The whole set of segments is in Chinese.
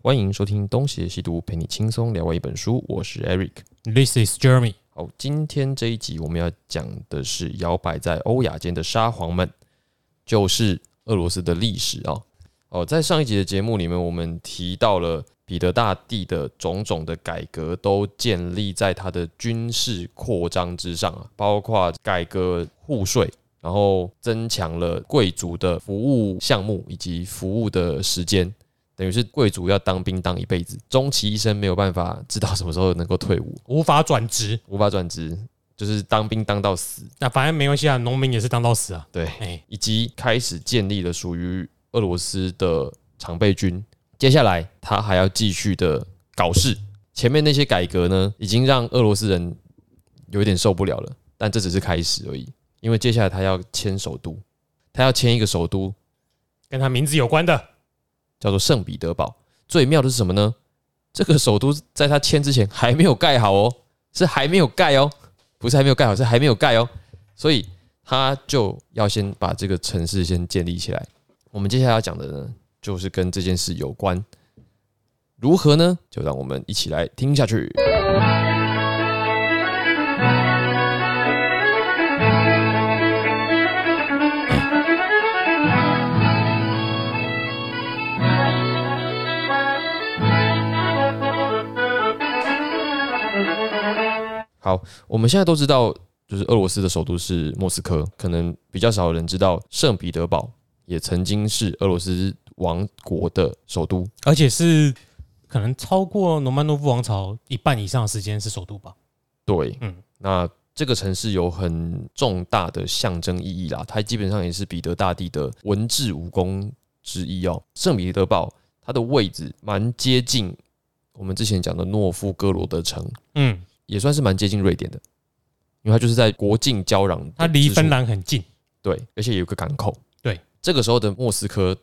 欢迎收听《东邪西毒》，陪你轻松聊完一本书。我是 Eric。This is Jeremy。好，今天这一集我们要讲的是摇摆在欧亚间的沙皇们，就是俄罗斯的历史啊。哦，在上一集的节目里面，我们提到了彼得大帝的种种的改革，都建立在他的军事扩张之上啊，包括改革赋税，然后增强了贵族的服务项目以及服务的时间。等于是贵族要当兵当一辈子，终其一生没有办法知道什么时候能够退伍，无法转职，无法转职，就是当兵当到死。那反正没关系啊，农民也是当到死啊。对，哎，以及开始建立了属于俄罗斯的常备军。接下来他还要继续的搞事，前面那些改革呢，已经让俄罗斯人有一点受不了了，但这只是开始而已，因为接下来他要迁首都，他要迁一个首都跟他名字有关的，叫做圣彼得堡。最妙的是什么呢？这个首都在他迁之前还没有盖好哦，是还没有盖哦，不是还没有盖好，是还没有盖哦。所以他就要先把这个城市先建立起来。我们接下来要讲的呢，就是跟这件事有关。如何呢？就让我们一起来听下去。好，我们现在都知道，就是俄罗斯的首都是莫斯科，可能比较少人知道圣彼得堡也曾经是俄罗斯王国的首都。而且是可能超过罗曼诺夫王朝一半以上的时间是首都吧。对，嗯那这个城市有很重大的象征意义啦，它基本上也是彼得大帝的文治武功之一哦。圣彼得堡它的位置蛮接近我们之前讲的诺夫哥罗德城，嗯，也算是蛮接近瑞典的，因为它就是在国境交壤，它离芬兰很近。对，而且有个港口。对，这个时候的莫斯科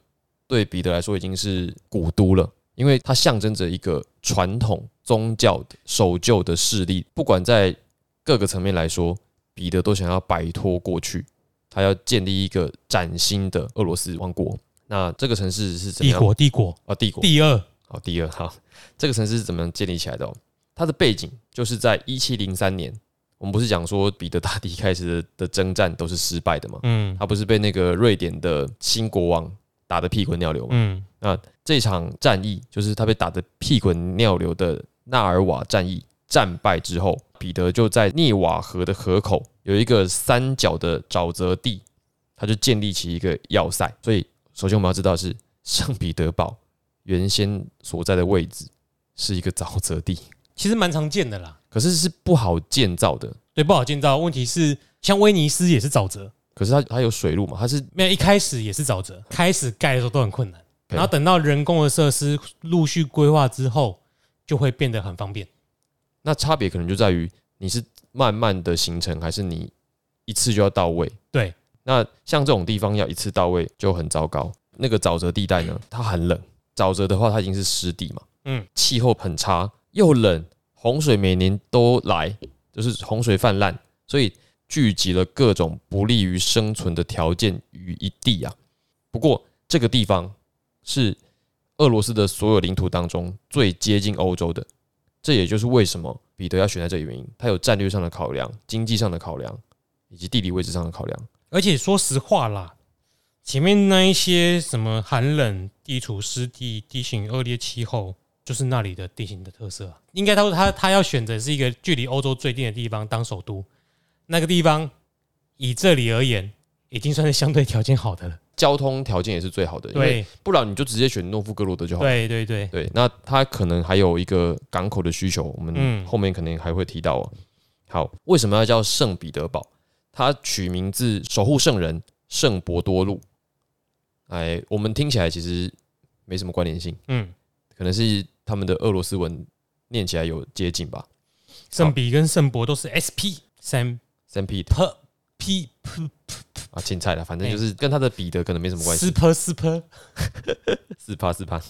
对彼得来说已经是古都了，因为它象征着一个传统宗教的守旧的势力。不管在各个层面来说，彼得都想要摆脱过去，他要建立一个崭新的俄罗斯王国。那这个城市是怎？帝国，帝国，啊，帝国。第二，好，第二，好，这个城市是怎么样建立起来的、哦？它的背景就是在一七零三年，我们不是讲说彼得大帝开始的的征战都是失败的吗？嗯他不是被那个瑞典的新国王打得屁滚尿流吗？嗯，那这场战役就是他被打得屁滚尿流的纳尔瓦战役战败之后，彼得就在涅瓦河的河口有一个三角的沼泽地，他就建立起一个要塞。所以，首先我们要知道是圣彼得堡原先所在的位置是一个沼泽地，其实蛮常见的啦。可是是不好建造的。对，不好建造。问题是，像威尼斯也是沼泽，可是它它有水路嘛，它是没有一开始也是沼泽，开始盖的时候都很困难，然后等到人工的设施陆续规划之后，就会变得很方便。那差别可能就在于你是慢慢的形成，还是你一次就要到位。对，那像这种地方要一次到位就很糟糕。那个沼泽地带呢，它很冷，沼泽的话它已经是湿地嘛，嗯，气候很差，又冷，洪水每年都来，就是洪水泛滥，所以聚集了各种不利于生存的条件于一地啊。不过这个地方是俄罗斯的所有领土当中最接近欧洲的，这也就是为什么彼得要选在这里原因。他有战略上的考量、经济上的考量，以及地理位置上的考量。而且说实话啦，前面那一些什么寒冷、地处湿地、地形恶劣气候，就是那里的地形的特色啊。应该他说他他要选择是一个距离欧洲最近的地方当首都，那个地方以这里而言，已经算是相对条件好的了。交通条件也是最好的，对不然你就直接选诺夫哥罗德就好了。对对对，对，那他可能还有一个港口的需求，我们嗯后面可能还会提到哦。好，为什么要叫圣彼得堡？它取名字守护圣人圣伯多禄。哎，我们听起来其实没什么关联性，嗯，可能是他们的俄罗斯文念起来有接近吧。圣彼跟圣伯都是 SP 三 Saint Pete P P P 啊，青菜了，反正就是跟他的彼得可能没什么关系斯。p 斯 p 四趴四趴。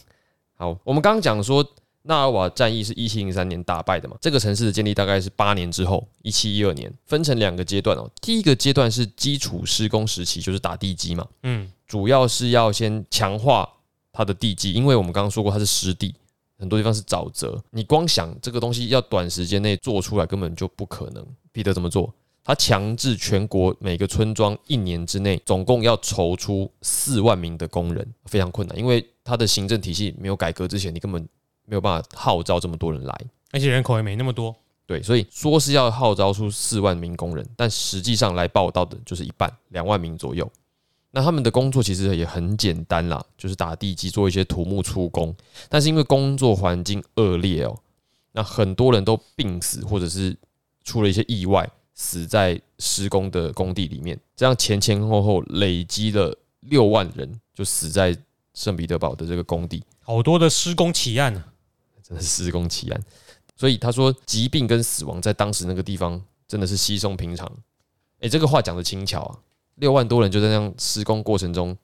好，我们刚刚讲说纳尔瓦战役是一七零三年打败的嘛，这个城市的建立大概是八年之后，一七一二年，分成两个阶段哦。第一个阶段是基础施工时期，就是打地基嘛，嗯，主要是要先强化它的地基，因为我们刚刚说过它是湿地，很多地方是沼泽。你光想这个东西要短时间内做出来，根本就不可能。彼得怎么做？他强制全国每个村庄一年之内总共要筹出四万名的工人，非常困难，因为他的行政体系没有改革之前，你根本没有办法号召这么多人来。而且人口也没那么多。对，所以说是要号召出四万名工人，但实际上来报道的就是一半，两万名左右。那他们的工作其实也很简单啦，就是打地基，做一些土木出工。但是因为工作环境恶劣哦，那很多人都病死，或者是出了一些意外，死在施工的工地里面。这样前前后后累积了六万人，就死在圣彼得堡的这个工地。好多的施工奇案啊、真的是施工奇案。所以他说，疾病跟死亡在当时那个地方真的是稀松平常。诶，这个话讲的轻巧啊，六万多人就在那样施工过程中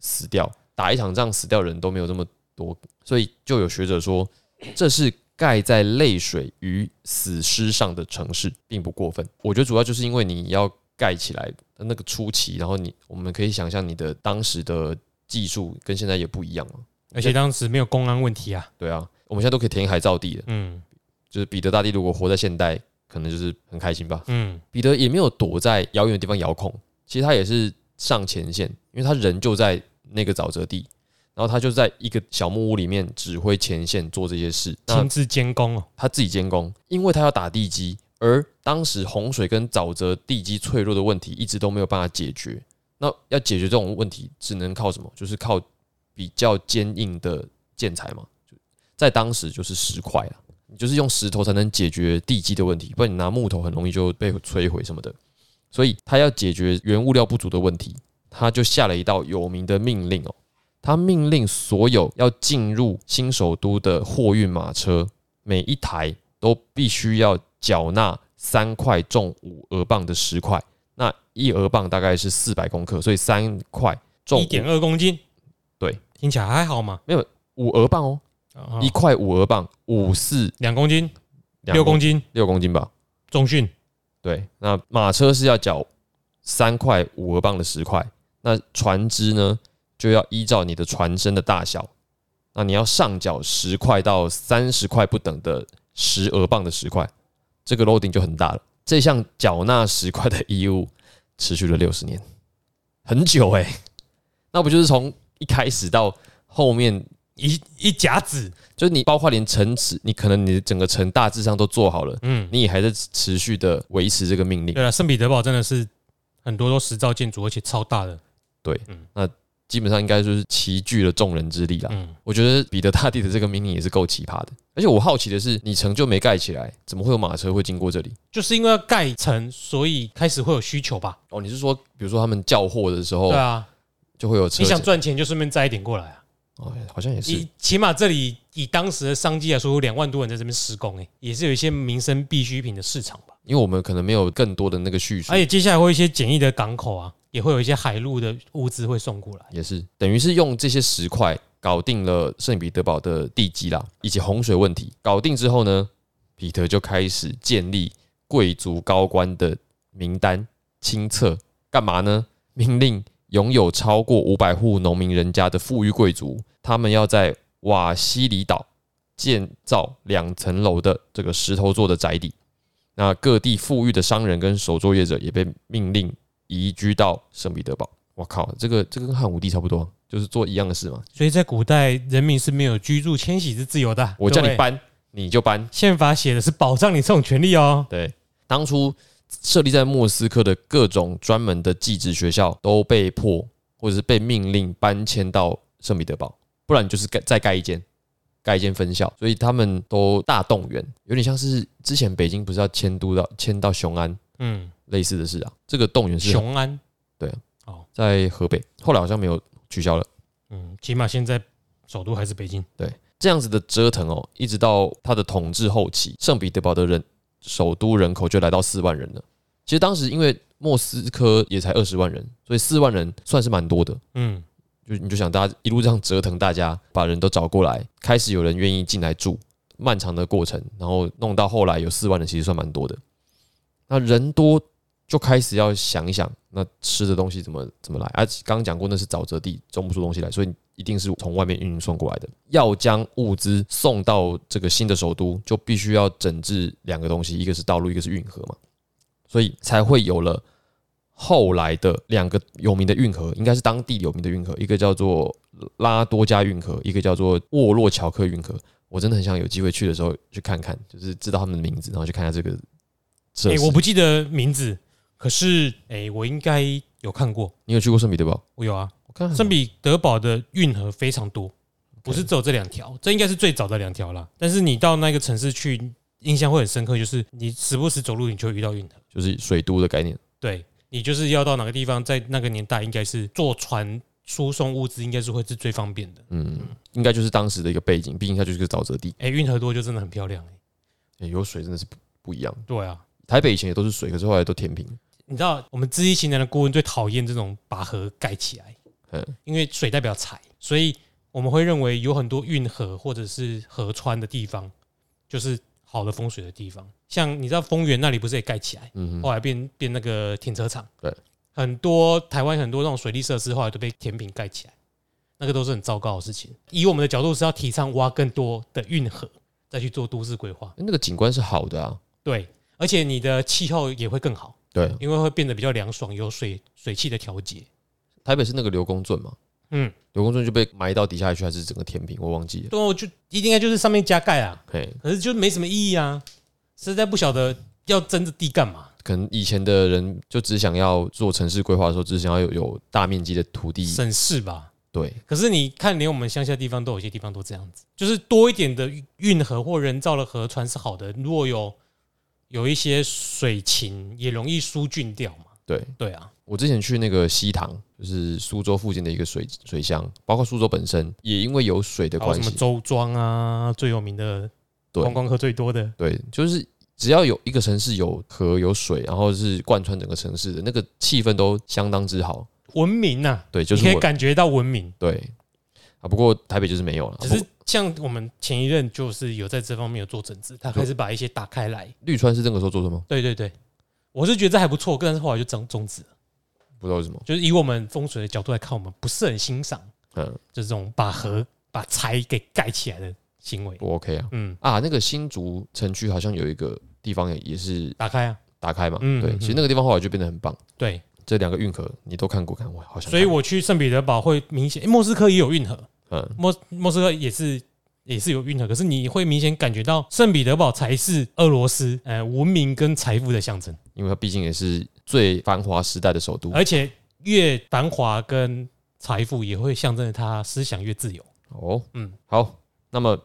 死掉，打一场仗死掉人都没有这么多，所以就有学者说，这是盖在泪水与死尸上的城市，并不过分。我觉得主要就是因为你要盖起来的那个初期，然后你我们可以想象你的当时的技术跟现在也不一样嘛。而且当时没有公安问题啊。对啊，我们现在都可以填海造地了。嗯就是彼得大帝如果活在现代，可能就是很开心吧。嗯，彼得也没有躲在遥远的地方遥控，其实他也是上前线，因为他人就在那个沼泽地，然后他就在一个小木屋里面指挥前线做这些事。那亲自监工哦。他自己监工，因为他要打地基，而当时洪水跟沼泽地基脆弱的问题一直都没有办法解决。那要解决这种问题，只能靠什么？就是靠比较坚硬的建材嘛。就在当时就是石块啊，你就是用石头才能解决地基的问题，不然你拿木头很容易就被摧毁什么的。所以他要解决原物料不足的问题，他就下了一道有名的命令哦。他命令所有要进入新首都的货运马车，每一台都必须要缴纳三块重五俄镑的石块。那一俄镑大概是四百公克，所以三块重一点二公斤，对，听起来还好嘛。五俄镑哦，啊一块五俄镑，五四。两公斤，六公斤，六公斤吧。重训对，那马车是要缴三块五俄镑的石块，那船只呢就要依照你的船身的大小，那你要上缴十块到三十块不等的十俄镑的石块，这个 loading 就很大了。这项缴纳十块的义务持续了六十年，很久哎、那不就是从一开始到后面一一甲子，就是你包括连城池，你可能你的整个城大致上都做好了，嗯，你也还在持续的维持这个命令。对了，圣彼得堡真的是很多都石造建筑，而且超大的，对，嗯，那基本上应该就是齐聚了众人之力啦。嗯，我觉得彼得大帝的这个命令也是够奇葩的。而且我好奇的是，你城就没盖起来，怎么会有马车会经过这里？就是因为要盖城，所以开始会有需求吧？哦，你是说，比如说他们叫货的时候对，啊，就会有车你想？赚钱就顺便载一点过来啊。哦，好像也是你。起码这里以当时的商机来说，有两万多人在这边施工，哎，也是有一些民生必需品的市场吧。因为我们可能没有更多的那个叙述而，且接下来会有一些简易的港口啊，也会有一些海陆的物资会送过来。也是等于是用这些石块搞定了圣彼得堡的地基啦，以及洪水问题。搞定之后呢，彼得就开始建立贵族高官的名单清册，干嘛呢？命令拥有超过五百户农民人家的富裕贵族，他们要在瓦西里岛建造两层楼的这个石头做的宅邸。那各地富裕的商人跟手作业者也被命令移居到圣彼得堡。我靠，这个这个跟汉武帝差不多，就是做一样的事嘛。所以在古代，人民是没有居住迁徙之自由的。我叫你搬，你就搬。宪法写的是保障你这种权利哦。对，当初设立在莫斯科的各种专门的技职学校都被迫或者是被命令搬迁到圣彼得堡，不然就是盖再盖一间，盖一间分校，所以他们都大动员，有点像是之前北京不是要迁都到迁到雄安嗯，类似的事啊。这个动员是雄安，对，哦在河北，后来好像没有取消了。嗯，起码现在首都还是北京。对这样子的折腾哦，一直到他的统治后期，圣彼得堡的人首都人口就来到四万人了。其实当时因为莫斯科也才二十万人，所以四万人算是蛮多的。嗯，就你就想大家一路这样折腾，大家把人都找过来，开始有人愿意进来住，漫长的过程，然后弄到后来有四万人，其实算蛮多的。那人多就开始要想一想，那吃的东西怎么怎么来？而，刚刚讲过那是沼泽地，种不出东西来，所以一定是从外面运送过来的。要将物资送到这个新的首都，就必须要整治两个东西，一个是道路，一个是运河嘛，所以才会有了后来的两个有名的运河，应该是当地有名的运河，一个叫做拉多加运河，一个叫做沃洛乔克运河。我真的很想有机会去的时候去看看，就是知道他们的名字，然后去看一下这个设哎、施。我不记得名字，可是哎、我应该有看过。你有去过圣彼得堡？我有啊，我看圣彼得堡的运河非常多，不是只有这两条，这应该是最早的两条啦。但是你到那个城市去，印象会很深刻，就是你时不时走路，你就会遇到运河。就是水都的概念。对你就是要到哪个地方，在那个年代，应该是坐船输送物资，应该是会是最方便的。嗯，应该就是当时的一个背景，毕竟它就是个沼泽地、哎、运河多就真的很漂亮哎、欸有水真的是不不一样。对啊，台北以前也都是水，可是后来都填平。你知道我们知识型男的顾问最讨厌这种把河盖起来，嗯，因为水代表财，所以我们会认为有很多运河或者是河川的地方，就是好的风水的地方。像你知道丰原那里不是也盖起来，嗯哼，后来变变那个停车场，对，很多台湾很多那种水利设施后来都被填平盖起来，那个都是很糟糕的事情。以我们的角度是要提倡挖更多的运河，再去做都市规划，欸那个景观是好的啊。对，而且你的气候也会更好。对，因为会变得比较凉爽，有水水汽的调节。台北是那个刘公圳嘛，嗯，刘公圳就被埋到底下去，还是整个填平？我忘记了。对，我就一定该就是上面加盖啊，嘿，可是就没什么意义啊，实在不晓得要争着地干嘛，可能以前的人就只想要做城市规划的时候，只想要有有大面积的土地。省事吧。对，可是你看，连我们乡下地方都有些地方都这样子，就是多一点的运河或人造的河川是好的，如果有有一些水情，也容易疏浚掉嘛。对对啊，我之前去那个西塘，就是苏州附近的一个水水乡，包括苏州本身，也因为有水的关系，什么周庄啊，最有名的对观光客最多的，对，就是只要有一个城市有河有水，然后是贯穿整个城市的那个气氛都相当之好。文明呐、对，就是我可以感觉到文明。对啊，不过台北就是没有了。只是像我们前一任就是有在这方面有做整治，他开始把一些打开来。绿川是那个时候做的吗？对对对，我是觉得这还不错，但是后来就终终止了。不知道为什么。就是以我们风水的角度来看，我们不是很欣赏，嗯，就是这种把河把财给盖起来的行为。不 OK 啊。嗯，啊，那个新竹城区好像有一个地方也也是打开啊，打开嘛。对，嗯对其实那个地方后来就变得很棒。对，这两个运河你都看过，看我好像。所以我去圣彼得堡会明显，诶莫斯科也有运河，嗯，莫莫斯科也是也是有运河，可是你会明显感觉到圣彼得堡才是俄罗斯呃文明跟财富的象征。因为它毕竟也是最繁华时代的首都。而且越繁华跟财富，也会象征着他思想越自由。哦，嗯嗯，好，那么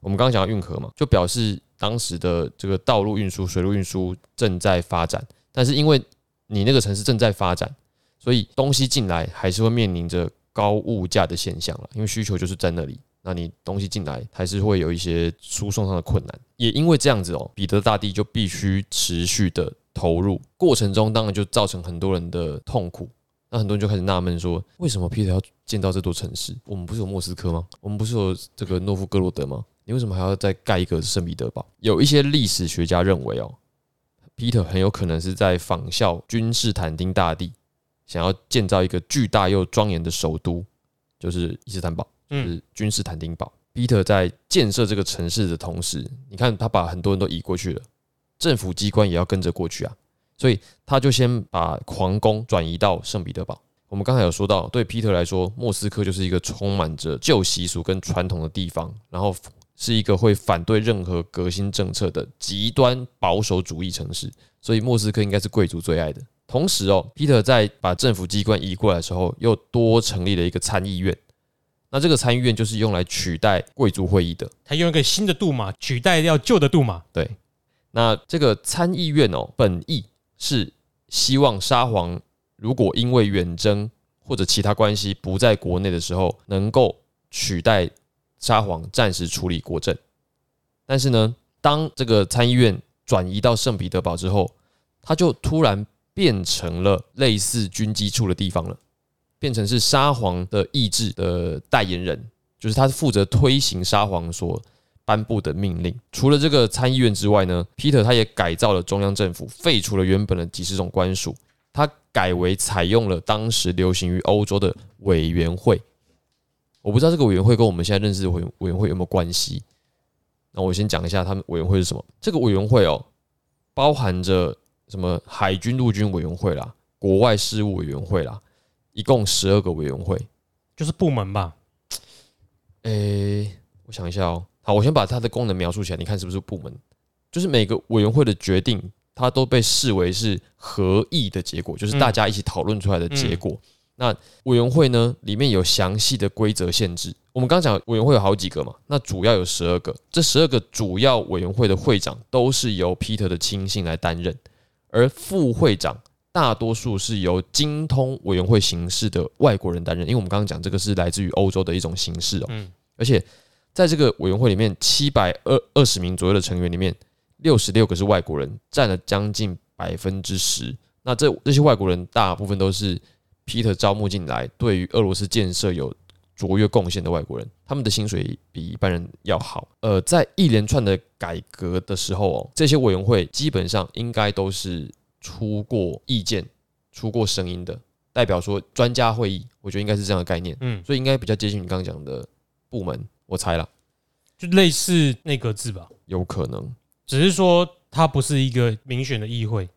我们刚刚讲到运河嘛，就表示当时的这个道路运输、水路运输正在发展，但是因为你那个城市正在发展，所以东西进来还是会面临着高物价的现象了，因为需求就是在那里。那你东西进来还是会有一些输送上的困难，也因为这样子哦，彼得大帝就必须持续的投入，过程中当然就造成很多人的痛苦。那很多人就开始纳闷说，为什么 Peter 要建造这座城市？我们不是有莫斯科吗？我们不是有这个诺夫哥罗德吗？你为什么还要再盖一个圣彼得堡？有一些历史学家认为哦，Peter 很有可能是在仿效君士坦丁大帝，想要建造一个巨大又庄严的首都，就是伊斯坦堡，就嗯，是君士坦丁堡。Peter 在建设这个城市的同时，你看他把很多人都移过去了，政府机关也要跟着过去啊，所以他就先把皇宫转移到圣彼得堡。我们刚才有说到，对 Peter 来说，莫斯科就是一个充满着旧习俗跟传统的地方，然后是一个会反对任何革新政策的极端保守主义城市，所以莫斯科应该是贵族最爱的。同时哦，Peter 在把政府机关移过来的时候，又多成立了一个参议院。那这个参议院就是用来取代贵族会议的。他用一个新的杜马取代掉旧的杜马。对，那这个参议院哦，本意是希望沙皇如果因为远征或者其他关系不在国内的时候，能够取代沙皇暂时处理国政。但是呢，当这个参议院转移到圣彼得堡之后，它就突然变成了类似军机处的地方了，变成是沙皇的意志的代言人，就是他是负责推行沙皇所颁布的命令。除了这个参议院之外呢，Peter 他也改造了中央政府，废除了原本的几十种官署，他改为采用了当时流行于欧洲的委员会。我不知道这个委员会跟我们现在认识的委委员会有没有关系。那我先讲一下他们委员会是什么。这个委员会哦，包含着什么海军陆军委员会啦、国外事务委员会啦，一共十二个委员会。就是部门吧。诶、我想一下哦。好，我先把它的功能描述起来，你看是不是部门？就是每个委员会的决定，它都被视为是合议的结果，就是大家一起讨论出来的结果。那委员会呢，里面有详细的规则限制。我们刚讲委员会有好几个嘛，那主要有十二个，这十二个主要委员会的会长都是由 Peter 的亲信来担任，而副会长大多数是由精通委员会形式的外国人担任。因为我们刚刚讲这个是来自于欧洲的一种形式哦，嗯而且在这个委员会里面，七百二二十名左右的成员里面，六十六个是外国人，占了将近百分之十。那这这些外国人大部分都是 Peter 招募进来，对于俄罗斯建设有卓越贡献的外国人，他们的薪水比一般人要好。呃，在一连串的改革的时候哦，这些委员会基本上应该都是出过意见、出过声音的，代表说专家会议，我觉得应该是这样的概念，嗯，所以应该比较接近你刚刚讲的部门，我猜了，就类似内阁制吧，有可能。只是说它不是一个民选的议会，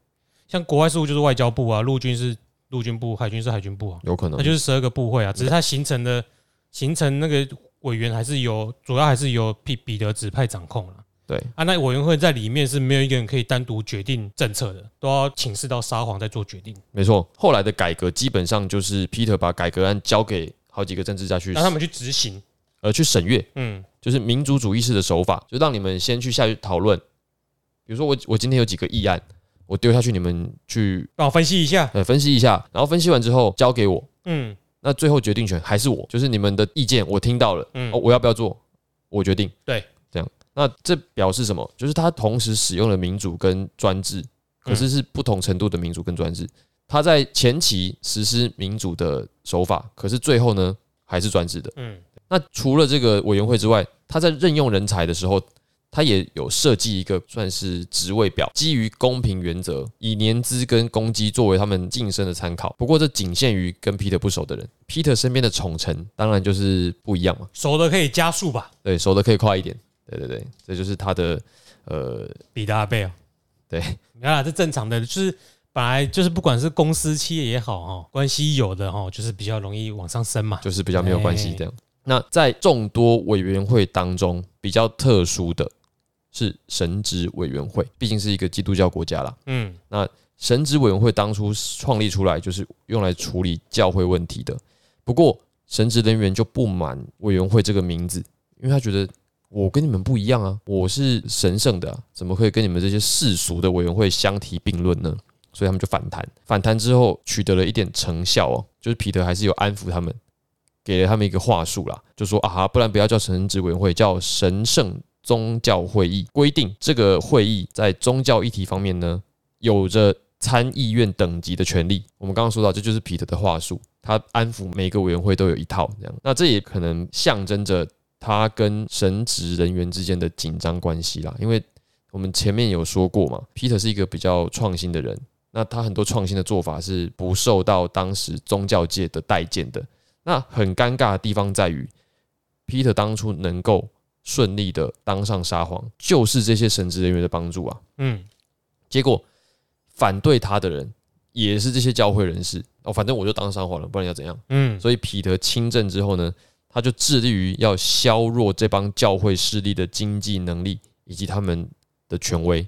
像国外事务就是外交部啊，陆军是陆军部，海军是海军部啊，有可能那就是十二个部会啊，只是它形成的形成那个委员还是由主要还是由彼彼得指派掌控了。对啊，那委员会在里面是没有一个人可以单独决定政策的，都要请示到沙皇再做决定，没错。后来的改革基本上就是 Peter 把改革案交给好几个政治家去让他们去执行。呃去审阅，嗯就是民主主义式的手法，就让你们先去下去讨论。比如说我我今天有几个议案，我丢下去，你们去帮我分析一下。呃分析一下，然后分析完之后交给我，嗯那最后决定权还是我，就是你们的意见我听到了，嗯哦，我要不要做，我决定。对，这样，那这表示什么？就是他同时使用了民主跟专制，可是是不同程度的民主跟专制。他在前期实施民主的手法，可是最后呢还是专制的。嗯那除了这个委员会之外，他在任用人才的时候，他也有设计一个算是职位表，基于公平原则，以年资跟功绩作为他们晋升的参考。不过这仅限于跟 Peter 不熟的人，Peter 身边的宠臣当然就是不一样嘛，熟的可以加速吧，对，熟的可以快一点。对对对，这就是他的呃，比达贝尔。对，没有啦，这正常的，就是本来就是不管是公司企业也好哈，关系有的哈，就是比较容易往上升嘛。就是比较没有关系这样。那在众多委员会当中，比较特殊的是神职委员会，毕竟是一个基督教国家啦。嗯那神职委员会当初创立出来就是用来处理教会问题的。不过，神职人员就不满委员会这个名字，因为他觉得我跟你们不一样啊，我是神圣的、啊，怎么可以跟你们这些世俗的委员会相提并论呢？所以他们就反弹。反弹之后取得了一点成效哦，就是彼得还是有安抚他们，给了他们一个话术啦，就说啊，不然不要叫神职委员会，叫神圣宗教会议。规定这个会议在宗教议题方面呢，有着参议院等级的权利。我们刚刚说到，这就是彼得的话术，他安抚每个委员会都有一套这样。那这也可能象征着他跟神职人员之间的紧张关系啦，因为我们前面有说过嘛，Peter 是一个比较创新的人，那他很多创新的做法是不受到当时宗教界的待见的。那很尴尬的地方在于，Peter 当初能够顺利的当上沙皇，就是这些神职人员的帮助啊。嗯结果反对他的人也是这些教会人士哦，反正我就当沙皇了，不然要怎样？嗯所以彼得亲政之后呢，他就致力于要削弱这帮教会势力的经济能力以及他们的权威。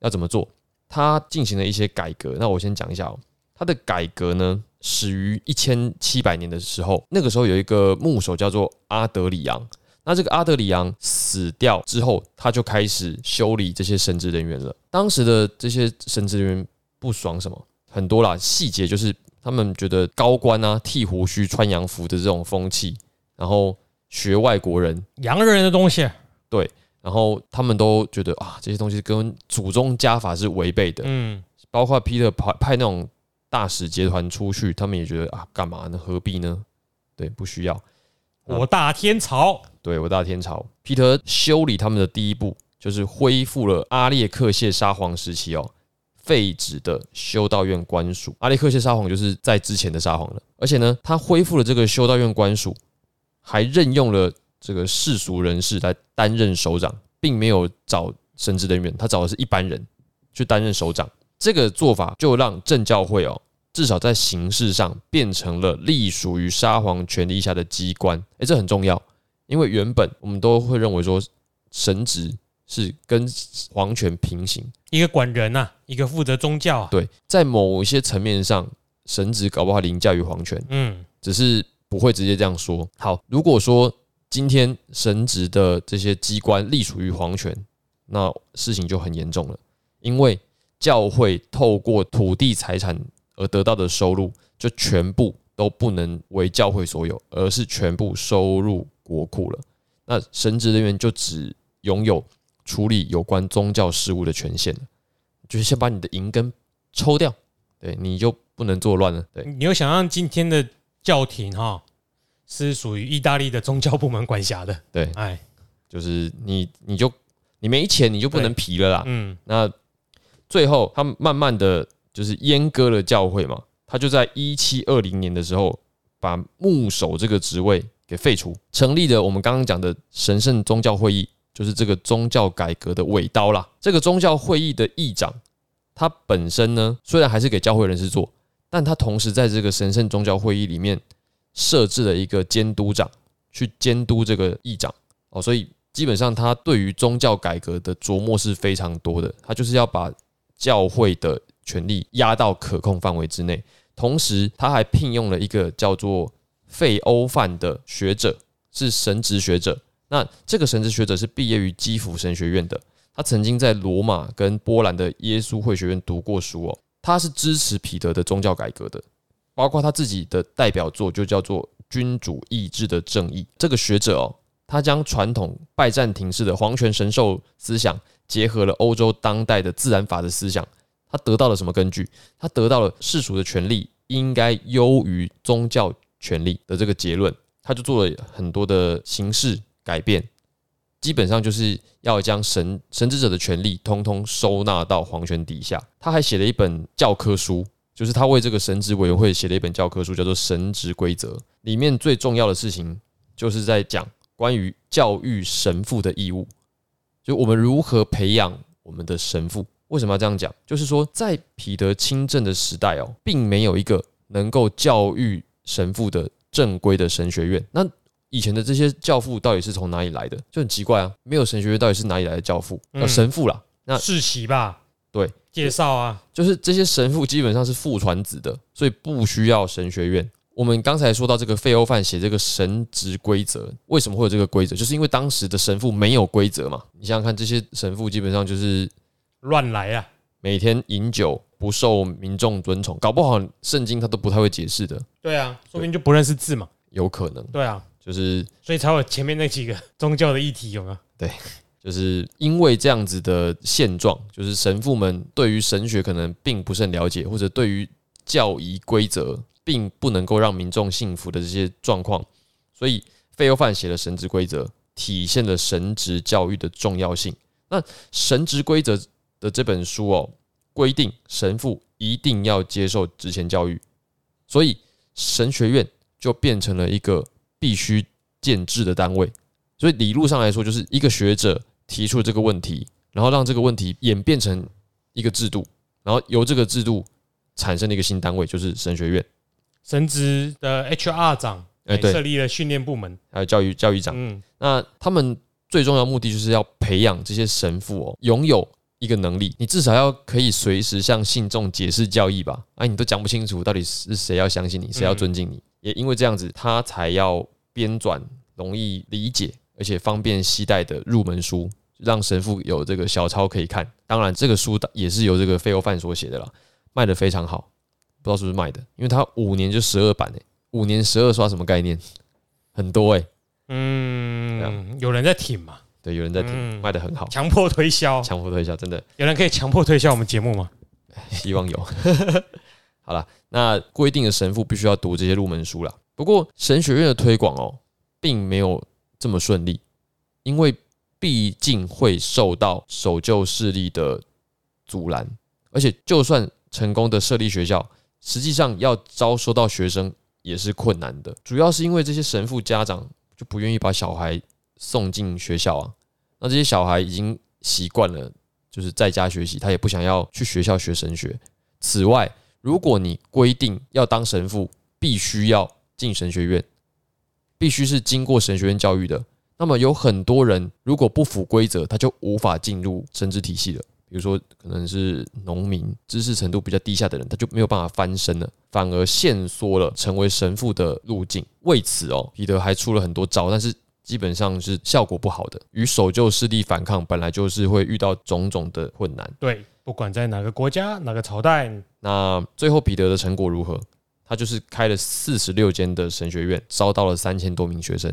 要怎么做？他进行了一些改革。那我先讲一下哦，他的改革呢，始于一千七百年的时候，那个时候有一个牧首叫做阿德里昂。那这个阿德里昂死掉之后，他就开始修理这些神职人员了。当时的这些神职人员不爽什么？很多啦，细节就是他们觉得高官啊剃胡须、穿洋服的这种风气，然后学外国人，洋人的东西，对然后他们都觉得啊这些东西跟祖宗家法是违背的，嗯包括 Peter 派派那种大使集团出去，他们也觉得啊干嘛呢？何必呢？对，不需要。我大天朝，对我大天朝，Peter 修理他们的第一步就是恢复了阿列克谢沙皇时期哦废止的修道院官署。阿列克谢沙皇就是在之前的沙皇了，而且呢，他恢复了这个修道院官署，还任用了这个世俗人士来担任首长，并没有找神职人员，他找的是一般人去担任首长。这个做法就让正教会哦，至少在形式上变成了隶属于沙皇权力下的机关。诶，这很重要，因为原本我们都会认为说神职是跟皇权平行。一个管人呐、一个负责宗教啊。对，在某一些层面上，神职搞不好凌驾于皇权，嗯，只是不会直接这样说。好，如果说今天神职的这些机关隶属于皇权，那事情就很严重了，因为教会透过土地财产而得到的收入，就全部都不能为教会所有，而是全部收入国库了。那神职人员就只拥有处理有关宗教事务的权限了，就是先把你的银根抽掉，对，你就不能作乱了。对，你有想象今天的教廷哈是属于意大利的宗教部门管辖的？对，哎，就是你你就你没钱你就不能皮了啦。嗯，那最后他慢慢的就是阉割了教会嘛，他就在一七二零年的时候把牧首这个职位给废除，成立了我们刚刚讲的神圣宗教会议，就是这个宗教改革的尾刀啦。这个宗教会议的议长，他本身呢虽然还是给教会人士做，但他同时在这个神圣宗教会议里面设置了一个监督长，去监督这个议长哦，所以基本上他对于宗教改革的琢磨是非常多的，他就是要把教会的权力压到可控范围之内。同时，他还聘用了一个叫做费欧范的学者，是神职学者。那这个神职学者是毕业于基辅神学院的，他曾经在罗马跟波兰的耶稣会学院读过书哦。他是支持彼得的宗教改革的，包括他自己的代表作就叫做《君主意志的正义》。这个学者哦，他将传统拜占庭式的皇权神授思想结合了欧洲当代的自然法的思想，他得到了什么根据？他得到了世俗的权利应该优于宗教权利的这个结论，他就做了很多的形式改变，基本上就是要将神神职者的权利通通收纳到皇权底下。他还写了一本教科书，就是他为这个神职委员会写了一本教科书，叫做《神职规则》，里面最重要的事情就是在讲关于教育神父的义务，就我们如何培养我们的神父。为什么要这样讲？就是说，在彼得亲政的时代哦，并没有一个能够教育神父的正规的神学院。那以前的这些教父到底是从哪里来的？就很奇怪啊，没有神学院，到底是哪里来的教父？嗯呃，神父啦，那世袭吧？对，介绍啊，就是这些神父基本上是父传子的，所以不需要神学院。我们刚才说到这个费欧范写这个神职规则，为什么会有这个规则？就是因为当时的神父没有规则嘛。你想想看，这些神父基本上就是乱来啊，每天饮酒，不受民众尊崇，搞不好圣经他都不太会解释的，对啊，说不定就不认识字嘛，有可能对啊，就是所以才有前面那几个 宗教的议题，有没有？就是因为这样子的现状，就是神父们对于神学可能并不是很了解，或者对于教义规则并不能够让民众信服的这些状况，所以费欧范写了神职规则，体现了神职教育的重要性。那神职规则的这本书哦，规定神父一定要接受职前教育，所以神学院就变成了一个必须建制的单位。所以理论上来说，就是一个学者提出这个问题，然后让这个问题演变成一个制度，然后由这个制度产生了一个新单位，就是神学院，神职的 HR 长哎对设立了训练部门，还有教育教育长。嗯，那他们最重要目的就是要培养这些神父哦，拥有一个能力，你至少要可以随时向信众解释教义吧？哎，你都讲不清楚，到底是谁要相信你，谁要尊敬你？也因为这样子，他才要编撰容易理解而且方便携带的入门书，让神父有这个小抄可以看。当然，这个书也是由这个费欧范所写的啦，卖的非常好，不知道是不是卖的，因为他五年就十二版诶、五年十二刷什么概念？很多哎、欸嗯，有人在挺嘛，对，有人在挺，嗯卖的很好，强迫推销，强迫推销，真的有人可以强迫推销我们节目吗？希望有。好了，那规定的神父必须要读这些入门书啦。不过神学院的推广哦，并没有这么顺利，因为毕竟会受到守旧势力的阻拦，而且就算成功的设立学校，实际上要招收到学生也是困难的。主要是因为这些神父家长就不愿意把小孩送进学校啊。那这些小孩已经习惯了，就是在家学习，他也不想要去学校学神学。此外，如果你规定要当神父，必须要进神学院，必须是经过神学院教育的，那么有很多人如果不符规则，他就无法进入神职体系了。比如说，可能是农民，知识程度比较低下的人，他就没有办法翻身了，反而限缩了成为神父的路径。为此哦，彼得还出了很多招，但是基本上是效果不好的。与守旧势力反抗，本来就是会遇到种种的困难。对，不管在哪个国家、哪个朝代，那最后彼得的成果如何？他就是开了四十六间的神学院，招到了三千多名学生。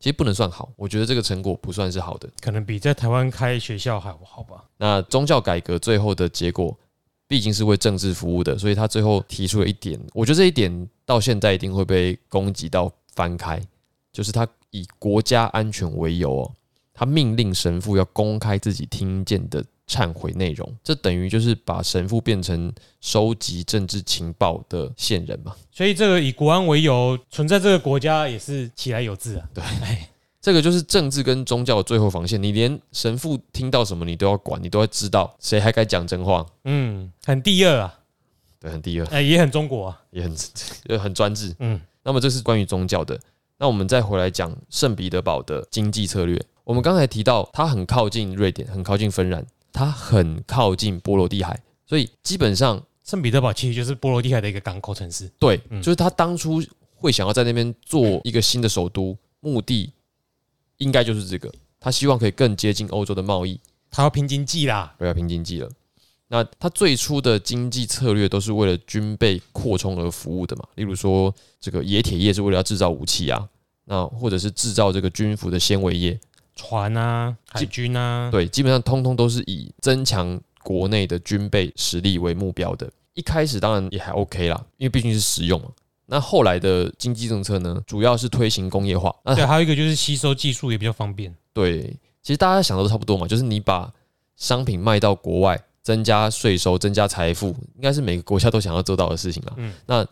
其实不能算好，我觉得这个成果不算是好的，可能比在台湾开学校还好吧。那宗教改革最后的结果，毕竟是为政治服务的，所以他最后提出了一点，我觉得这一点到现在一定会被攻击到翻开，就是他以国家安全为由哦，他命令神父要公开自己听见的。忏悔内容，这等于就是把神父变成收集政治情报的线人嘛？所以这个以国安为由存在这个国家也是起来有字啊。对，这个就是政治跟宗教的最后防线。你连神父听到什么你都要管，你都要知道谁还该讲真话。嗯，很第二啊。对，很第二。哎，也很中国啊，也很也很专制。嗯，那么这是关于宗教的。那我们再回来讲圣彼得堡的经济策略。我们刚才提到，它很靠近瑞典，很靠近芬兰。它很靠近波罗的海，所以基本上圣彼得堡其实就是波罗的海的一个港口城市。对，就是他当初会想要在那边做一个新的首都，目的应该就是这个，他希望可以更接近欧洲的贸易，他要拼经济啦，不要拼经济了。那他最初的经济策略都是为了军备扩充而服务的嘛，例如说这个冶铁业是为了要制造武器啊，那或者是制造这个军服的纤维业。船啊，海军啊，对，基本上通通都是以增强国内的军备实力为目标的。一开始当然也还 OK 啦，因为毕竟是实用嘛。那后来的经济政策呢，主要是推行工业化。对，还有一个就是吸收技术也比较方便。对，其实大家想的都差不多嘛，就是你把商品卖到国外，增加税收，增加财富，应该是每个国家都想要做到的事情啦。嗯，那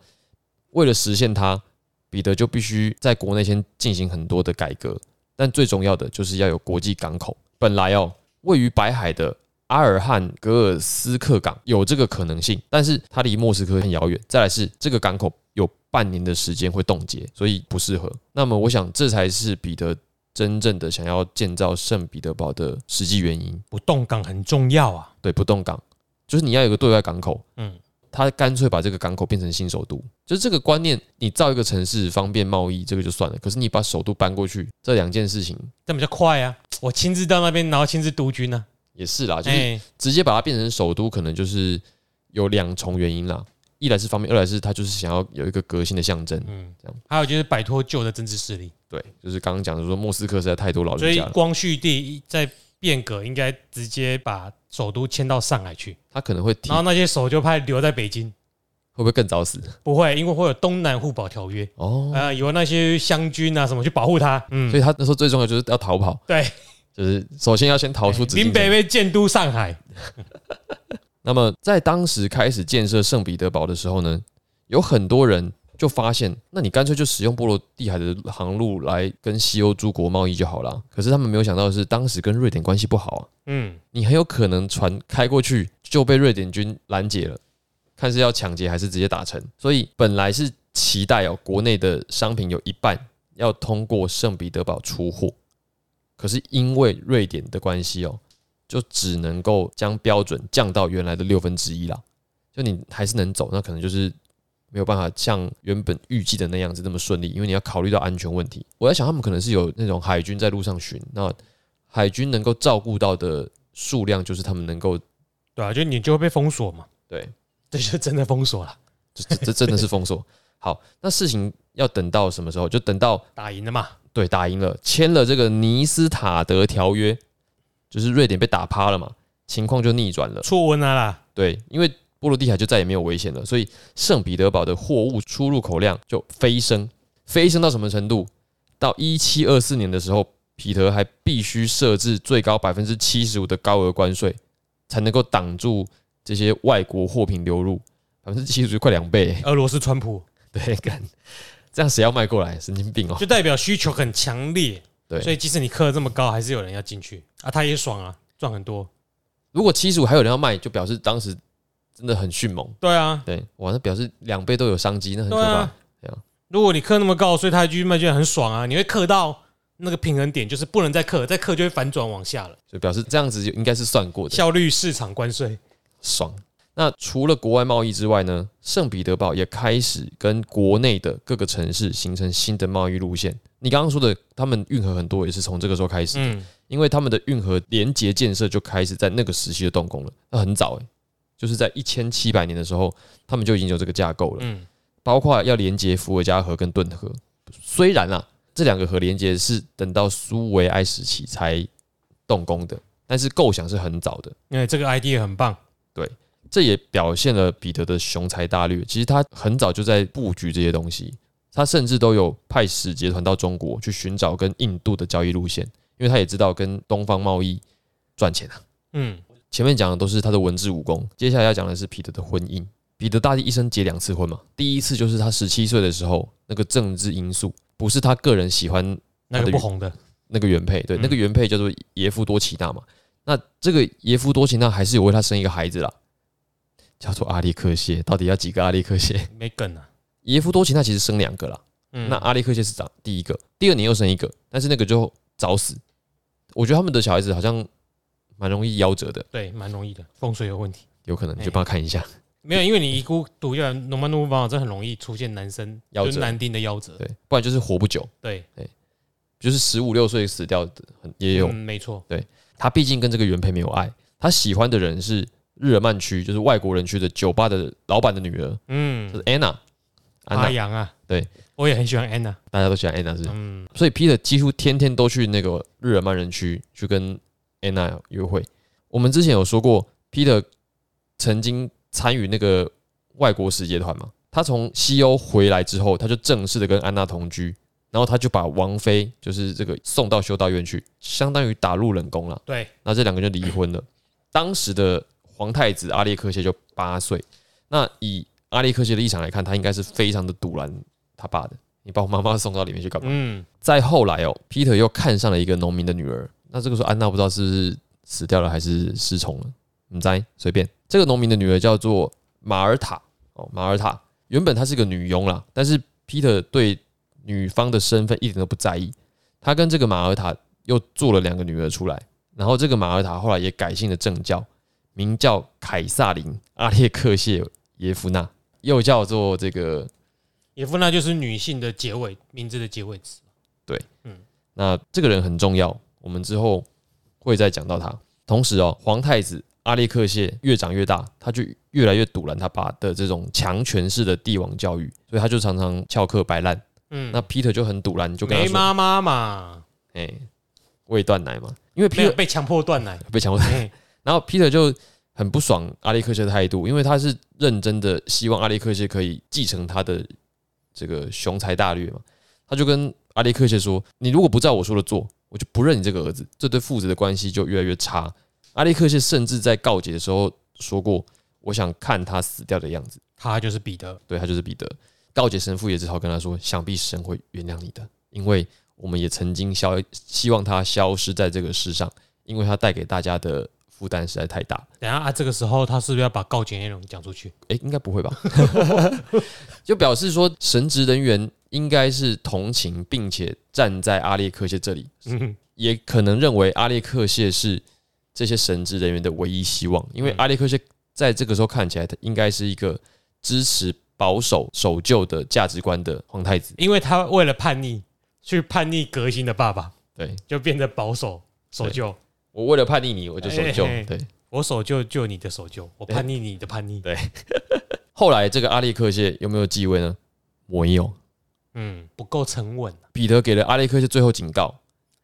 为了实现它，彼得就必须在国内先进行很多的改革。但最重要的就是要有国际港口。本来哦，位于白海的阿尔汉格尔斯克港有这个可能性，但是它离莫斯科很遥远。再来是这个港口有半年的时间会冻结，所以不适合。那么我想这才是彼得真正的想要建造圣彼得堡的实际原因。不动港很重要啊，对，不动港就是你要有个对外港口。嗯。他干脆把这个港口变成新首都，就是这个观念。你造一个城市方便贸易，这个就算了。可是你把首都搬过去，这两件事情，这比较快啊！我亲自到那边，然后亲自督军呢，也是啦。就是直接把它变成首都，可能就是有两重原因啦。一来是方便，二来是他就是想要有一个革新的象征。嗯，这样。还有就是摆脱旧的政治势力。对，就是刚刚讲的说莫斯科实在太多老人家了。所以光绪帝在变革，应该直接把首都迁到上海去。他可能会，然后那些守旧派留在北京。会不会更早死？不会，因为会有东南互保条约哦。啊，有那些湘军啊什么去保护他。嗯，所以他那时候最重要就是要逃跑。对，就是首先要先逃出。林北被建都上海。那么在当时开始建设圣彼得堡的时候呢，有很多人就发现，那你干脆就使用波罗的海的航路来跟西欧诸国贸易就好了。可是他们没有想到的是，当时跟瑞典关系不好啊。嗯，你很有可能船开过去就被瑞典军拦截了。看是要抢劫还是直接打沉，所以本来是期待哦，国内的商品有一半要通过圣彼得堡出货，可是因为瑞典的关系哦，就只能够将标准降到原来的六分之一啦。就你还是能走，那可能就是没有办法像原本预计的那样子那么顺利，因为你要考虑到安全问题。我在想，他们可能是有那种海军在路上巡，那海军能够照顾到的数量，就是他们能够对啊，就你就会被封锁嘛，对。这就真的封锁了，这这真的是封锁。好，那事情要等到什么时候？就等到打赢了嘛？对，打赢了，签了这个尼斯塔德条约，就是瑞典被打趴了嘛，情况就逆转了，错温了啦。对，因为波罗的海就再也没有危险了，所以圣彼得堡的货物出入口量就飞升，飞升到什么程度？到一七二四年的时候，彼得还必须设置最高百分之七十五的高额关税，才能够挡住。这些外国货品流入百分之七十五，快两倍。俄罗斯川普 对，干这样谁要卖过来？神经病哦！就代表需求很强烈。对所以即使你刻的这么高，还是有人要进去啊，他也爽啊，赚很多。如果七十五还有人要卖，就表示当时真的很迅猛。对啊，对，哇，那表示两倍都有商机，那很可怕。对啊对啊。如果你刻那么高，所以他继续卖就很爽啊，你会刻到那个平衡点，就是不能再刻，再刻就会反转往下了。就表示这样子就应该是算过的，效率市场关税，爽。那除了国外贸易之外呢，圣彼得堡也开始跟国内的各个城市形成新的贸易路线。你刚刚说的，他们运河很多也是从这个时候开始，嗯，因为他们的运河连接建设就开始在那个时期就动工了，那很早诶、就是在一千七百年的时候，他们就已经有这个架构了。嗯，包括要连接伏尔加河跟顿河。虽然啊，这两个河连接是等到苏维埃时期才动工的，但是构想是很早的。因为这个 idea 很棒，对这也表现了彼得的雄才大略。其实他很早就在布局这些东西，他甚至都有派使节团到中国去寻找跟印度的交易路线，因为他也知道跟东方贸易赚钱啊。嗯，前面讲的都是他的文治武功，接下来要讲的是彼得的婚姻。彼得大帝一生结两次婚嘛，第一次就是他十七岁的时候，那个政治因素不是他个人喜欢那个不红的，那个原配，对，嗯那个原配叫做耶夫多奇娜嘛。那这个耶夫多奇娜还是有为他生一个孩子啦，叫做阿利克谢。到底要几个阿利克谢？没梗啊。耶夫多奇娜其实生两个啦，嗯，那阿利克谢是长第一个，第二年又生一个，但是那个就早死。我觉得他们的小孩子好像蛮容易夭折的，对，蛮容易的，风水有问题。有可能你就帮他看一下。没有，因为你一孤读下来农曼怒方法，这很容易出现男生夭折就是男丁的夭折。对，不然就是活不久，对对，就是十五六岁死掉的很也有嗯。没错。对他毕竟跟这个原配没有爱，他喜欢的人是日耳曼区，就是外国人区的酒吧的老板的女儿，就嗯是，安娜。安阿娜，阳啊，对，我也很喜欢安娜。大家都喜欢安娜是不是，嗯，所以 Peter 几乎天天都去那个日耳曼人区去跟安娜约会。我们之前有说过，Peter 曾经参与那个外国使节团嘛，他从西欧回来之后，他就正式的跟安娜同居，然后他就把王妃就是这个送到修道院去，相当于打入冷宫了。对，那这两个人就离婚了。当时的皇太子阿列克谢就八岁，那以阿列克谢的立场来看，他应该是非常的堵拦他爸的。你把我妈妈送到里面去干嘛？嗯，再后来哦，Peter 又看上了一个农民的女儿。那这个时候安娜不知道是不是死掉了还是失宠了，你猜随便。这个农民的女儿叫做马尔塔哦，马尔塔原本她是个女佣啦，但是 Peter 对女方的身份一点都不在意。他跟这个马尔塔又做了两个女儿出来，然后这个马尔塔后来也改信了正教，名叫凯撒琳阿列克谢耶夫娜，又叫做这个耶夫娜就是女性的结尾名字的结尾词。对，嗯那这个人很重要，我们之后会再讲到他。同时哦，皇太子阿列克谢越长越大，他就越来越堵拦他爸的这种强权式的帝王教育，所以他就常常翘课摆烂。嗯，那 Peter 就很堵拦，就跟他没说妈妈嘛，：“哎、喂断奶嘛。”因为没有 Peter 被强迫断奶。被强迫，嘿然后 Peter 就很不爽阿列克谢的态度，因为他是认真的希望阿列克谢可以继承他的这个雄才大略嘛。他就跟阿列克谢说：“你如果不照我说的做，我就不认你这个儿子。”这对父子的关系就越来越差。阿列克谢甚至在告解的时候说过：“我想看他死掉的样子。他就是彼得。”对他就是彼得。告解神父也只好跟他说：“想必神会原谅你的，因为我们也曾经消希望他消失在这个世上，因为他带给大家的负担实在太大。”等一下啊，这个时候他是不是要把告解内容讲出去？诶，应该不会吧？就表示说，神职人员应该是同情并且站在阿列克谢这里，嗯，也可能认为阿列克谢是这些神职人员的唯一希望，因为嗯阿列克谢在这个时候看起来，他应该是一个支持保守守旧的价值观的皇太子。因为他为了叛逆，去叛逆革新的爸爸，对就变得保守守旧。我为了叛逆你，我就守旧。对，我守旧就你的守旧，我叛逆你的叛逆。对 后来这个阿列克谢有没有继位呢？没有。嗯，不够沉稳。彼得给了阿列克谢最后警告，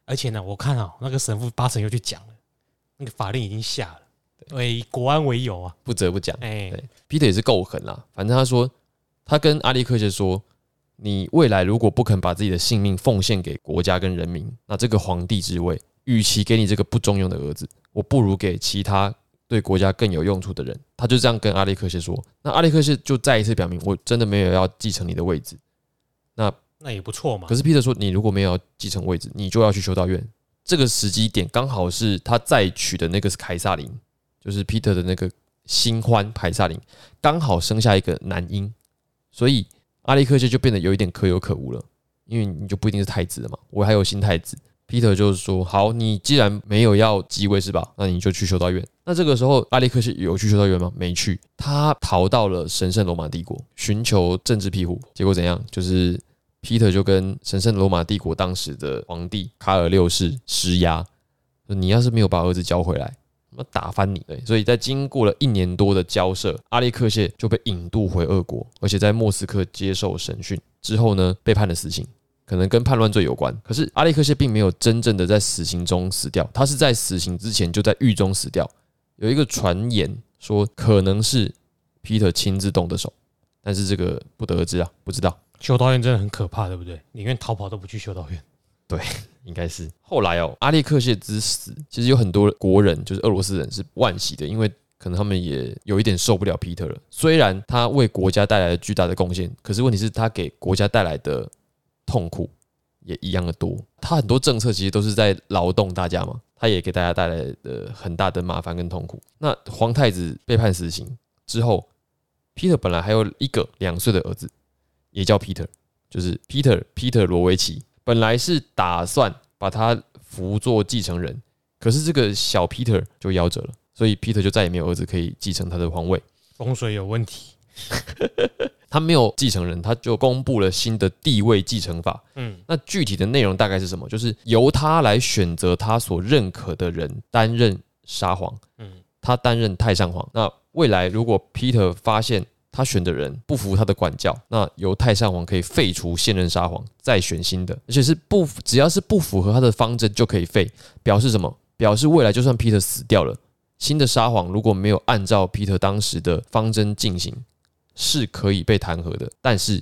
而且呢，我看啊，那个神父八成又去讲了，那个法令已经下了，对，以国安为由啊。不得不讲。哎，对彼得也是够狠啦，反正他说，他跟阿列克谢说，你未来如果不肯把自己的性命奉献给国家跟人民，那这个皇帝之位，与其给你这个不中用的儿子，我不如给其他对国家更有用处的人。他就这样跟阿列克谢说。那阿列克谢就再一次表明，我真的没有要继承你的位置。那那也不错嘛可。是 Peter 说，你如果没有继承位置，你就要去修道院。这个时机点刚好是他再娶的那个是凯撒琳，就是 Peter 的那个新欢凯撒琳，刚好生下一个男婴，所以阿历克谢就变得有一点可有可无了，因为你就不一定是太子了嘛，我还有新太子。Peter 就是说，好，你既然没有要继位是吧？那你就去修道院。那这个时候，阿列克谢有去修道院吗？没去，他逃到了神圣罗马帝国，寻求政治庇护。结果怎样？就是 Peter 就跟神圣罗马帝国当时的皇帝卡尔六世施压，说你要是没有把儿子交回来，我打翻你！对，所以在经过了一年多的交涉，阿列克谢就被引渡回俄国，而且在莫斯科接受审讯之后呢，被判了死刑，可能跟叛乱罪有关。可是阿列克谢并没有真正的在死刑中死掉，他是在死刑之前就在狱中死掉。有一个传言说可能是 Peter 亲自动的手，但是这个不得而知啊，不知道。修道院真的很可怕，对不对？宁愿逃跑都不去修道院。对应该是后来哦，阿列克谢之死，其实有很多国人，就是俄罗斯人是惋惜的，因为可能他们也有一点受不了皮特了。虽然他为国家带来了巨大的贡献，可是问题是，他给国家带来的痛苦也一样的多。他很多政策其实都是在劳动大家嘛，他也给大家带来的很大的麻烦跟痛苦。那皇太子被判死刑之后，皮特本来还有一个两岁的儿子，也叫 Peter，就是 Peter Peter 罗维奇。本来是打算把他扶做继承人，可是这个小 Peter 就夭折了，所以 Peter 就再也没有儿子可以继承他的皇位。风水有问题。他没有继承人，他就公布了新的地位继承法。嗯，那具体的内容大概是什么？就是由他来选择他所认可的人担任沙皇。嗯他担任太上皇。那未来如果 Peter 发现他选的人不服他的管教，那由太上皇可以废除现任沙皇，再选新的，而且是不只要是不符合他的方针就可以废。表示什么？表示未来就算 Peter 死掉了，新的沙皇如果没有按照 Peter 当时的方针进行，是可以被弹劾的。但是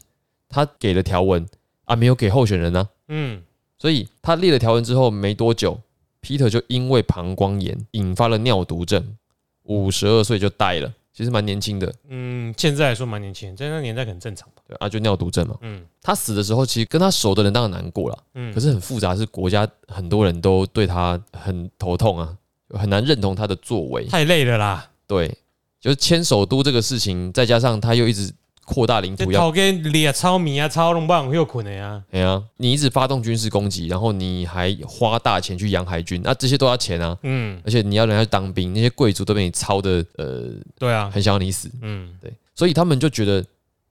他给了条文啊，没有给候选人呢、嗯，所以他列了条文之后没多久，Peter 就因为膀胱炎引发了尿毒症，五十二岁就带了，其实蛮年轻的，嗯，现在来说蛮年轻，在那年代很正常吧？对啊，就尿毒症嘛。嗯他死的时候，其实跟他熟的人当然难过了，嗯，可是很复杂，是国家很多人都对他很头痛啊，很难认同他的作为。太累了啦，对，就是签首都这个事情，再加上他又一直扩大领土要，这头跟猎超米啊，超龙棒又捆的呀。哎呀，你一直发动军事攻击，然后你还花大钱去养海军，那这些都要钱啊。嗯，而且你要人家去当兵，那些贵族都被你操的，呃，对啊，很想要你死，嗯，对，所以他们就觉得，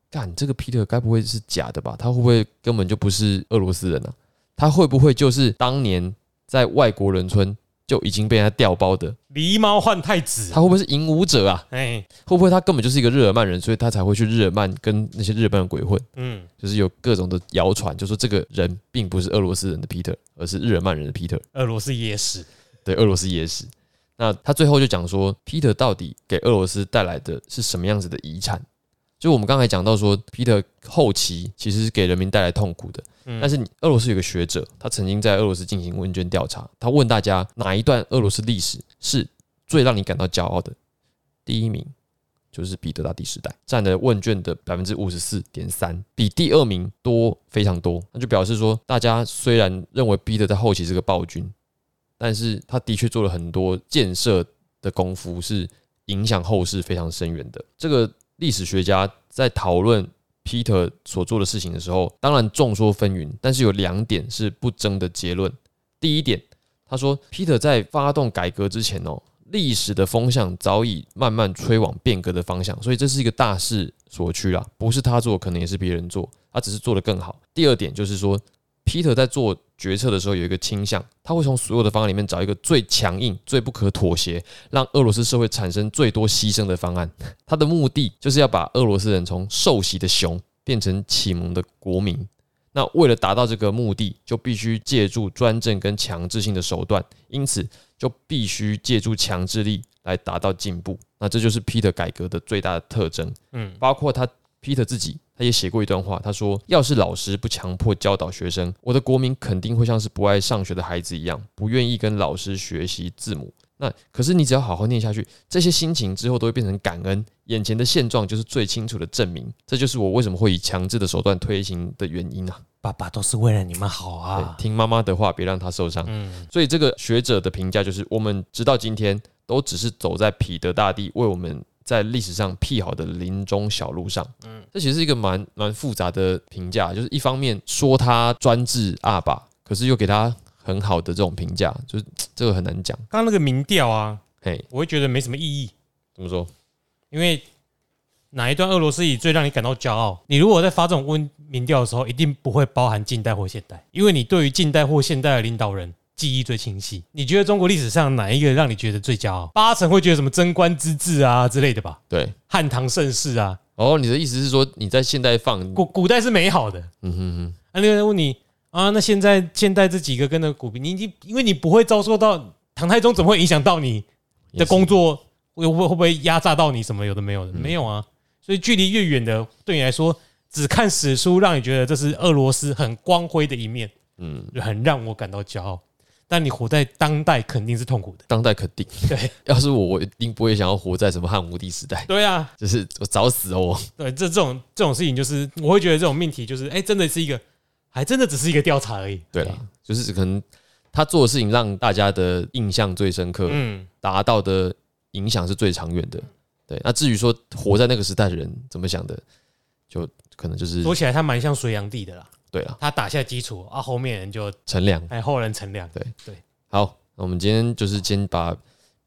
干这个 Peter 该不会是假的吧？他会不会根本就不是俄罗斯人啊？他会不会就是当年在外国人村就已经被人家调包的？狸猫换太子，他会不会是引武者啊？哎，会不会他根本就是一个日耳曼人，所以他才会去日耳曼跟那些日耳曼鬼混？嗯，就是有各种的谣传，就说这个人并不是俄罗斯人的 Peter，而是日耳曼人的 Peter。俄罗斯野史，对，俄罗斯野史。那他最后就讲说，Peter 到底给俄罗斯带来的是什么样子的遗产？就我们刚才讲到说，Peter 后期其实是给人民带来痛苦的。嗯但是你俄罗斯有个学者，他曾经在俄罗斯进行问卷调查，他问大家哪一段俄罗斯历史是最让你感到骄傲的？第一名就是彼得大帝时代，占了问卷的百分之五十四点三，比第二名多非常多。那就表示说，大家虽然认为彼得在后期是个暴君，但是他的确做了很多建设的功夫，是影响后世非常深远的。这个历史学家在讨论 Peter 所做的事情的时候，当然众说纷纭，但是有两点是不争的结论。第一点，他说 Peter 在发动改革之前哦，历史的风向早已慢慢吹往变革的方向，所以这是一个大势所趋啦，不是他做，可能也是别人做，他只是做得更好。第二点就是说，Peter 在做决策的时候有一个倾向，他会从所有的方案里面找一个最强硬、最不可妥协，让俄罗斯社会产生最多牺牲的方案。他的目的就是要把俄罗斯人从受洗的熊变成启蒙的国民。那为了达到这个目的，就必须借助专政跟强制性的手段，因此就必须借助强制力来达到进步。那这就是 Peter 改革的最大的特征。嗯包括他 Peter 自己，他也写过一段话，他说：“要是老师不强迫教导学生，我的国民肯定会像是不爱上学的孩子一样，不愿意跟老师学习字母。那可是你只要好好念下去，这些心情之后都会变成感恩。眼前的现状就是最清楚的证明，这就是我为什么会以强制的手段推行的原因啊！爸爸都是为了你们好啊，听妈妈的话，别让他受伤。嗯，所以这个学者的评价就是，我们直到今天都只是走在彼得大帝为我们在历史上辟好的林中小路上。嗯，这其实是一个蛮蛮复杂的评价，就是一方面说他专制阿爸，可是又给他很好的这种评价，就是这个很难讲。刚刚那个民调啊，嘿，我会觉得没什么意义。怎么说？因为哪一段俄罗斯语最让你感到骄傲？你如果在发这种问民调的时候，一定不会包含近代或现代，因为你对于近代或现代的领导人记忆最清晰。你觉得中国历史上哪一个让你觉得最骄傲？八成会觉得什么贞观之治啊之类的吧？对，汉唐盛世啊。哦，你的意思是说你在现代放古古代是美好的？嗯哼哼。啊，那个人问你啊，那现在现代这几个跟那古你你因为你不会遭受到唐太宗，怎么会影响到你的工作？会会会不会压榨到你什么有的没有的没有啊？所以距离越远的，对你来说，只看史书，让你觉得这是俄罗斯很光辉的一面，嗯，很让我感到骄傲。但你活在当代，肯定是痛苦的。当代肯定对。要是我，我一定不会想要活在什么汉武帝时代。对啊，就是我早死哦。对，这这种这种事情，就是我会觉得这种命题，就是哎，真的是一个，还真的只是一个调查而已。对了，就是可能他做的事情让大家的印象最深刻，嗯，达到的。影响是最长远的，对。那至于说活在那个时代的人怎么想的，就可能就是说起来他蛮像隋炀帝的啦。对啊，他打下基础啊，后面人就乘凉，哎，后人乘凉。对对。好，那我们今天就是先把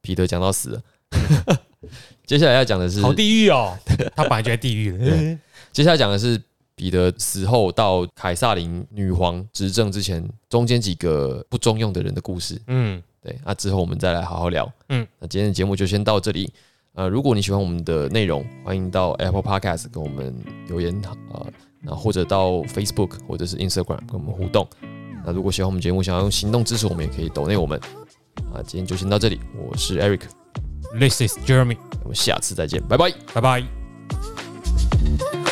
彼得讲到死了，接下来要讲的是好地狱哦，他本来就在地狱了。接下来讲的是彼得死后到凯撒琳女皇执政之前中间几个不中用的人的故事。嗯。对，那之后我们再来好好聊。嗯，那今天的节目就先到这里。呃，如果你喜欢我们的内容，欢迎到 Apple Podcast 跟我们留言啊，那或者到 facebook 或者是 instagram 跟我们互动。那如果喜欢我们节目想要用行动支持我们也可以抖内我们。啊今天就先到这里我是 eric this is jeremy 我们下次再见拜拜。拜拜。